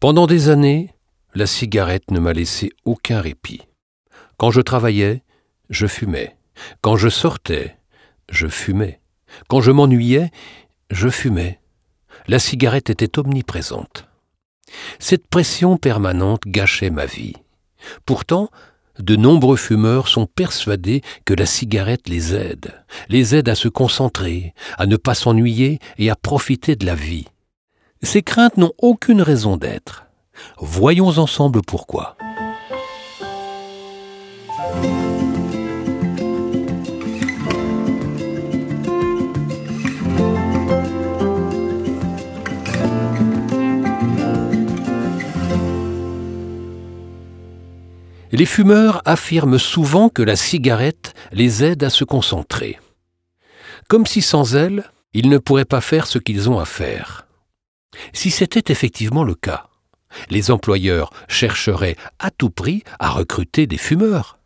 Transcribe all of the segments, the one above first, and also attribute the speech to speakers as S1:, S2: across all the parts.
S1: Pendant des années, la cigarette ne m'a laissé aucun répit. Quand je travaillais, je fumais. Quand je sortais, je fumais. Quand je m'ennuyais, je fumais. La cigarette était omniprésente. Cette pression permanente gâchait ma vie. Pourtant, de nombreux fumeurs sont persuadés que la cigarette les aide, les aide à se concentrer, à ne pas s'ennuyer et à profiter de la vie. Ces craintes n'ont aucune raison d'être. Voyons ensemble pourquoi. Les fumeurs affirment souvent que la cigarette les aide à se concentrer. Comme si sans elle, ils ne pourraient pas faire ce qu'ils ont à faire. Si c'était effectivement le cas, les employeurs chercheraient à tout prix à recruter des fumeurs.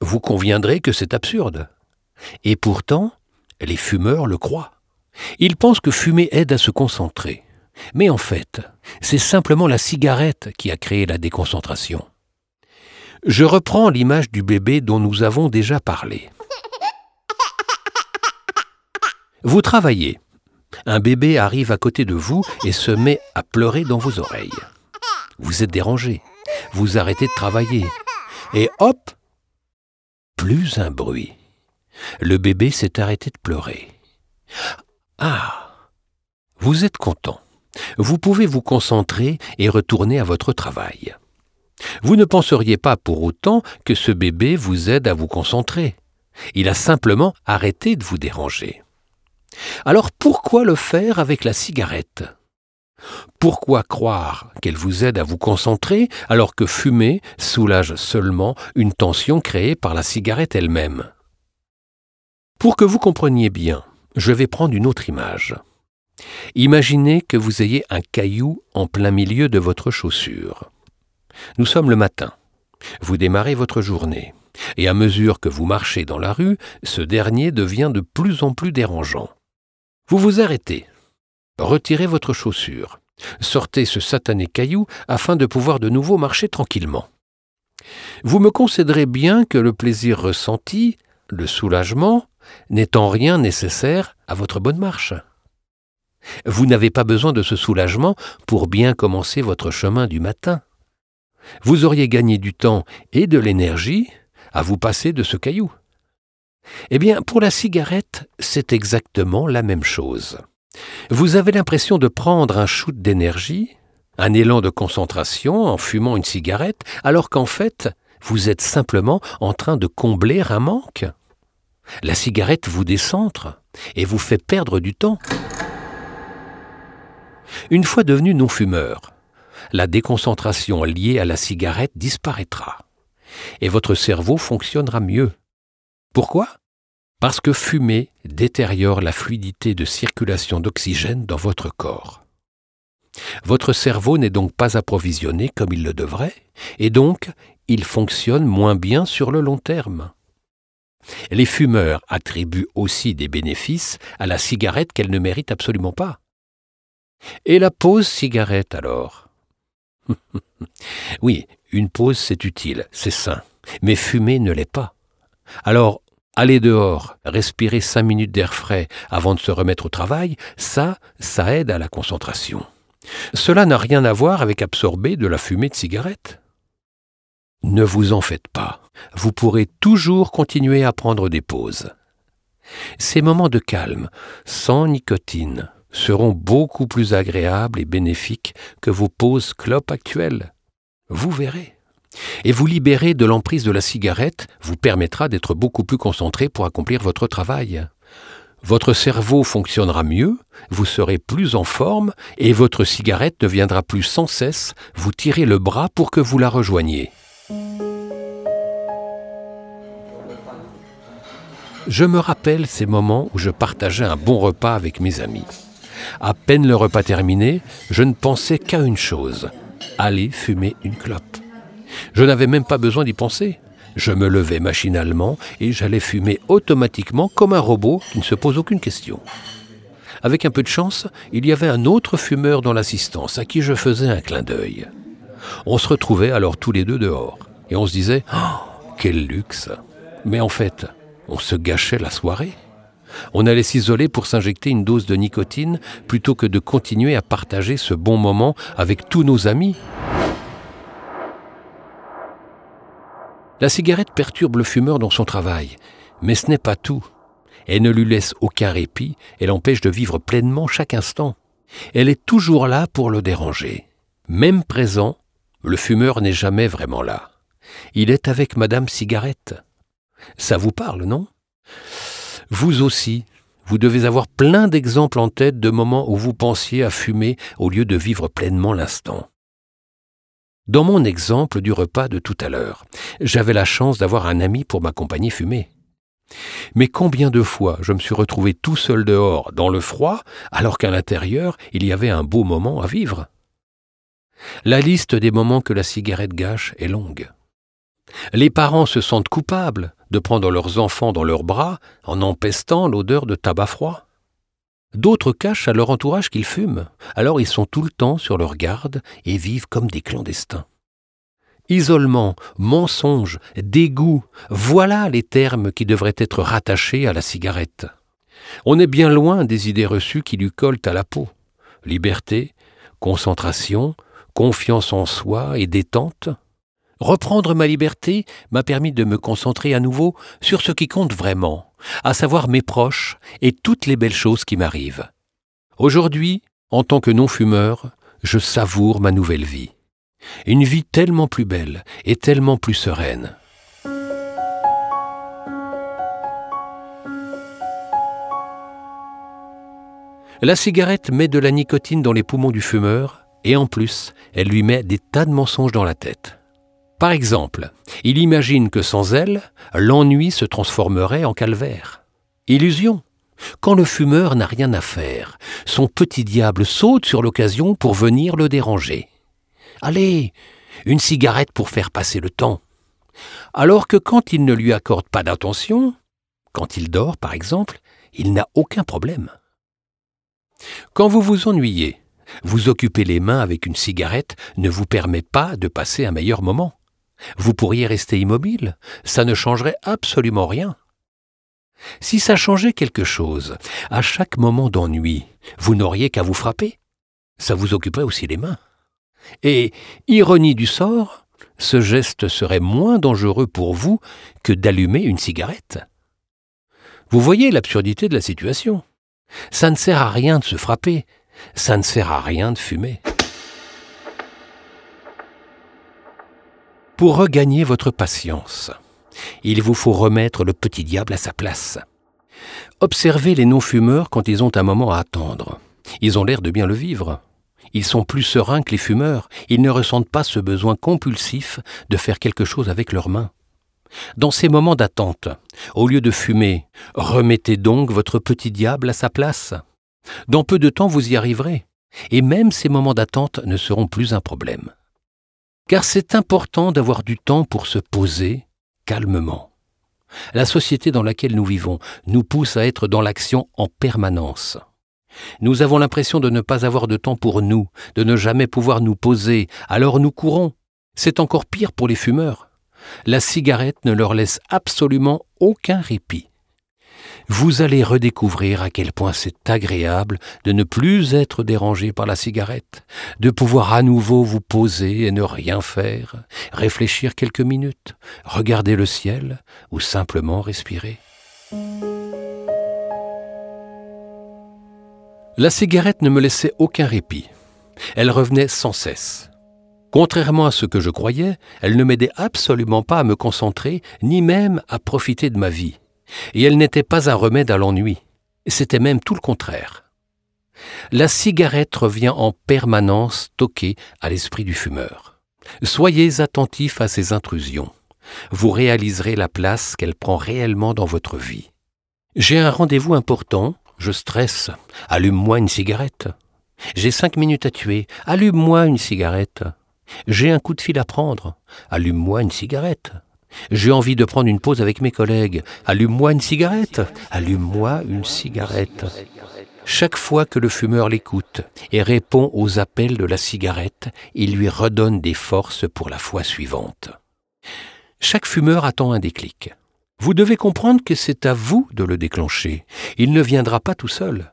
S1: Vous conviendrez que c'est absurde. Et pourtant, les fumeurs le croient. Ils pensent que fumer aide à se concentrer. Mais en fait, c'est simplement la cigarette qui a créé la déconcentration. Je reprends l'image du bébé dont nous avons déjà parlé. Vous travaillez. Un bébé arrive à côté de vous et se met à pleurer dans vos oreilles. Vous êtes dérangé. Vous arrêtez de travailler. Et hop Plus un bruit. Le bébé s'est arrêté de pleurer. Ah Vous êtes content. Vous pouvez vous concentrer et retourner à votre travail. Vous ne penseriez pas pour autant que ce bébé vous aide à vous concentrer. Il a simplement arrêté de vous déranger. Alors pourquoi le faire avec la cigarette? Pourquoi croire qu'elle vous aide à vous concentrer alors que fumer soulage seulement une tension créée par la cigarette elle-même? Pour que vous compreniez bien, je vais prendre une autre image. Imaginez que vous ayez un caillou en plein milieu de votre chaussure. Nous sommes le matin. Vous démarrez votre journée, et à mesure que vous marchez dans la rue, ce dernier devient de plus en plus dérangeant. Vous vous arrêtez, retirez votre chaussure, sortez ce satané caillou afin de pouvoir de nouveau marcher tranquillement. Vous me concéderez bien que le plaisir ressenti, le soulagement, n'est en rien nécessaire à votre bonne marche. Vous n'avez pas besoin de ce soulagement pour bien commencer votre chemin du matin vous auriez gagné du temps et de l'énergie à vous passer de ce caillou. Eh bien, pour la cigarette, c'est exactement la même chose. Vous avez l'impression de prendre un shoot d'énergie, un élan de concentration en fumant une cigarette, alors qu'en fait, vous êtes simplement en train de combler un manque. La cigarette vous décentre et vous fait perdre du temps. Une fois devenu non-fumeur, la déconcentration liée à la cigarette disparaîtra. Et votre cerveau fonctionnera mieux. Pourquoi? Parce que fumer détériore la fluidité de circulation d'oxygène dans votre corps. Votre cerveau n'est donc pas approvisionné comme il le devrait, et donc il fonctionne moins bien sur le long terme. Les fumeurs attribuent aussi des bénéfices à la cigarette qu'elle ne mérite absolument pas. Et la pause cigarette alors? Oui, une pause c'est utile, c'est sain, mais fumer ne l'est pas. Alors, aller dehors, respirer cinq minutes d'air frais avant de se remettre au travail, ça, ça aide à la concentration. Cela n'a rien à voir avec absorber de la fumée de cigarette. Ne vous en faites pas, vous pourrez toujours continuer à prendre des pauses. Ces moments de calme, sans nicotine, seront beaucoup plus agréables et bénéfiques que vos pauses clopes actuelles. Vous verrez. Et vous libérer de l'emprise de la cigarette vous permettra d'être beaucoup plus concentré pour accomplir votre travail. Votre cerveau fonctionnera mieux, vous serez plus en forme et votre cigarette ne viendra plus sans cesse vous tirer le bras pour que vous la rejoigniez. Je me rappelle ces moments où je partageais un bon repas avec mes amis. À peine le repas terminé, je ne pensais qu'à une chose, aller fumer une clope. Je n'avais même pas besoin d'y penser. Je me levais machinalement et j'allais fumer automatiquement comme un robot qui ne se pose aucune question. Avec un peu de chance, il y avait un autre fumeur dans l'assistance à qui je faisais un clin d'œil. On se retrouvait alors tous les deux dehors et on se disait oh, quel luxe Mais en fait, on se gâchait la soirée. On allait s'isoler pour s'injecter une dose de nicotine plutôt que de continuer à partager ce bon moment avec tous nos amis. La cigarette perturbe le fumeur dans son travail, mais ce n'est pas tout. Elle ne lui laisse aucun répit, elle empêche de vivre pleinement chaque instant. Elle est toujours là pour le déranger. Même présent, le fumeur n'est jamais vraiment là. Il est avec Madame Cigarette. Ça vous parle, non? Vous aussi, vous devez avoir plein d'exemples en tête de moments où vous pensiez à fumer au lieu de vivre pleinement l'instant. Dans mon exemple du repas de tout à l'heure, j'avais la chance d'avoir un ami pour m'accompagner fumer. Mais combien de fois je me suis retrouvé tout seul dehors, dans le froid, alors qu'à l'intérieur il y avait un beau moment à vivre? La liste des moments que la cigarette gâche est longue. Les parents se sentent coupables de prendre leurs enfants dans leurs bras en empestant l'odeur de tabac froid. D'autres cachent à leur entourage qu'ils fument, alors ils sont tout le temps sur leur garde et vivent comme des clandestins. Isolement, mensonge, dégoût, voilà les termes qui devraient être rattachés à la cigarette. On est bien loin des idées reçues qui lui collent à la peau. Liberté, concentration, confiance en soi et détente. Reprendre ma liberté m'a permis de me concentrer à nouveau sur ce qui compte vraiment, à savoir mes proches et toutes les belles choses qui m'arrivent. Aujourd'hui, en tant que non-fumeur, je savoure ma nouvelle vie. Une vie tellement plus belle et tellement plus sereine. La cigarette met de la nicotine dans les poumons du fumeur et en plus, elle lui met des tas de mensonges dans la tête. Par exemple, il imagine que sans elle, l'ennui se transformerait en calvaire. Illusion. Quand le fumeur n'a rien à faire, son petit diable saute sur l'occasion pour venir le déranger. Allez, une cigarette pour faire passer le temps. Alors que quand il ne lui accorde pas d'attention, quand il dort par exemple, il n'a aucun problème. Quand vous vous ennuyez, vous occuper les mains avec une cigarette ne vous permet pas de passer un meilleur moment. Vous pourriez rester immobile, ça ne changerait absolument rien. Si ça changeait quelque chose, à chaque moment d'ennui, vous n'auriez qu'à vous frapper. Ça vous occuperait aussi les mains. Et, ironie du sort, ce geste serait moins dangereux pour vous que d'allumer une cigarette. Vous voyez l'absurdité de la situation. Ça ne sert à rien de se frapper, ça ne sert à rien de fumer. Pour regagner votre patience, il vous faut remettre le petit diable à sa place. Observez les non-fumeurs quand ils ont un moment à attendre. Ils ont l'air de bien le vivre. Ils sont plus sereins que les fumeurs, ils ne ressentent pas ce besoin compulsif de faire quelque chose avec leurs mains. Dans ces moments d'attente, au lieu de fumer, remettez donc votre petit diable à sa place. Dans peu de temps, vous y arriverez, et même ces moments d'attente ne seront plus un problème. Car c'est important d'avoir du temps pour se poser calmement. La société dans laquelle nous vivons nous pousse à être dans l'action en permanence. Nous avons l'impression de ne pas avoir de temps pour nous, de ne jamais pouvoir nous poser, alors nous courons. C'est encore pire pour les fumeurs. La cigarette ne leur laisse absolument aucun répit. Vous allez redécouvrir à quel point c'est agréable de ne plus être dérangé par la cigarette, de pouvoir à nouveau vous poser et ne rien faire, réfléchir quelques minutes, regarder le ciel ou simplement respirer. La cigarette ne me laissait aucun répit. Elle revenait sans cesse. Contrairement à ce que je croyais, elle ne m'aidait absolument pas à me concentrer, ni même à profiter de ma vie. Et elle n'était pas un remède à l'ennui. C'était même tout le contraire. La cigarette revient en permanence toquer à l'esprit du fumeur. Soyez attentif à ces intrusions. Vous réaliserez la place qu'elle prend réellement dans votre vie. J'ai un rendez-vous important, je stresse. Allume-moi une cigarette. J'ai cinq minutes à tuer. Allume-moi une cigarette. J'ai un coup de fil à prendre. Allume-moi une cigarette. J'ai envie de prendre une pause avec mes collègues. Allume-moi une cigarette. Allume-moi une cigarette. Chaque fois que le fumeur l'écoute et répond aux appels de la cigarette, il lui redonne des forces pour la fois suivante. Chaque fumeur attend un déclic. Vous devez comprendre que c'est à vous de le déclencher. Il ne viendra pas tout seul.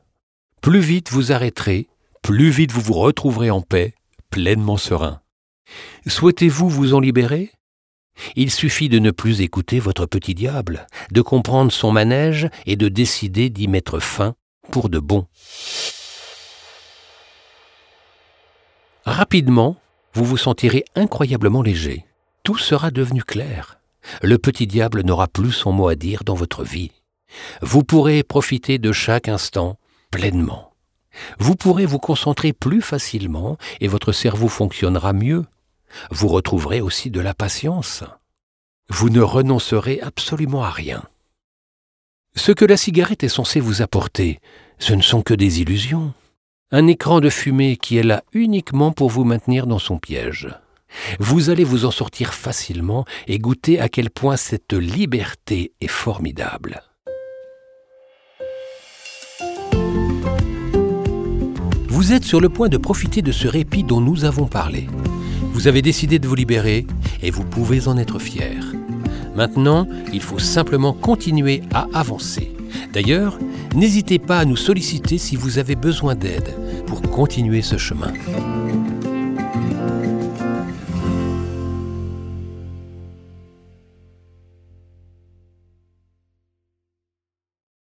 S1: Plus vite vous arrêterez, plus vite vous vous retrouverez en paix, pleinement serein. Souhaitez-vous vous en libérer? Il suffit de ne plus écouter votre petit diable, de comprendre son manège et de décider d'y mettre fin pour de bon. Rapidement, vous vous sentirez incroyablement léger. Tout sera devenu clair. Le petit diable n'aura plus son mot à dire dans votre vie. Vous pourrez profiter de chaque instant pleinement. Vous pourrez vous concentrer plus facilement et votre cerveau fonctionnera mieux. Vous retrouverez aussi de la patience. Vous ne renoncerez absolument à rien. Ce que la cigarette est censée vous apporter, ce ne sont que des illusions. Un écran de fumée qui est là uniquement pour vous maintenir dans son piège. Vous allez vous en sortir facilement et goûter à quel point cette liberté est formidable. Vous êtes sur le point de profiter de ce répit dont nous avons parlé. Vous avez décidé de vous libérer et vous pouvez en être fier. Maintenant, il faut simplement continuer à avancer. D'ailleurs, n'hésitez pas à nous solliciter si vous avez besoin d'aide pour continuer ce chemin.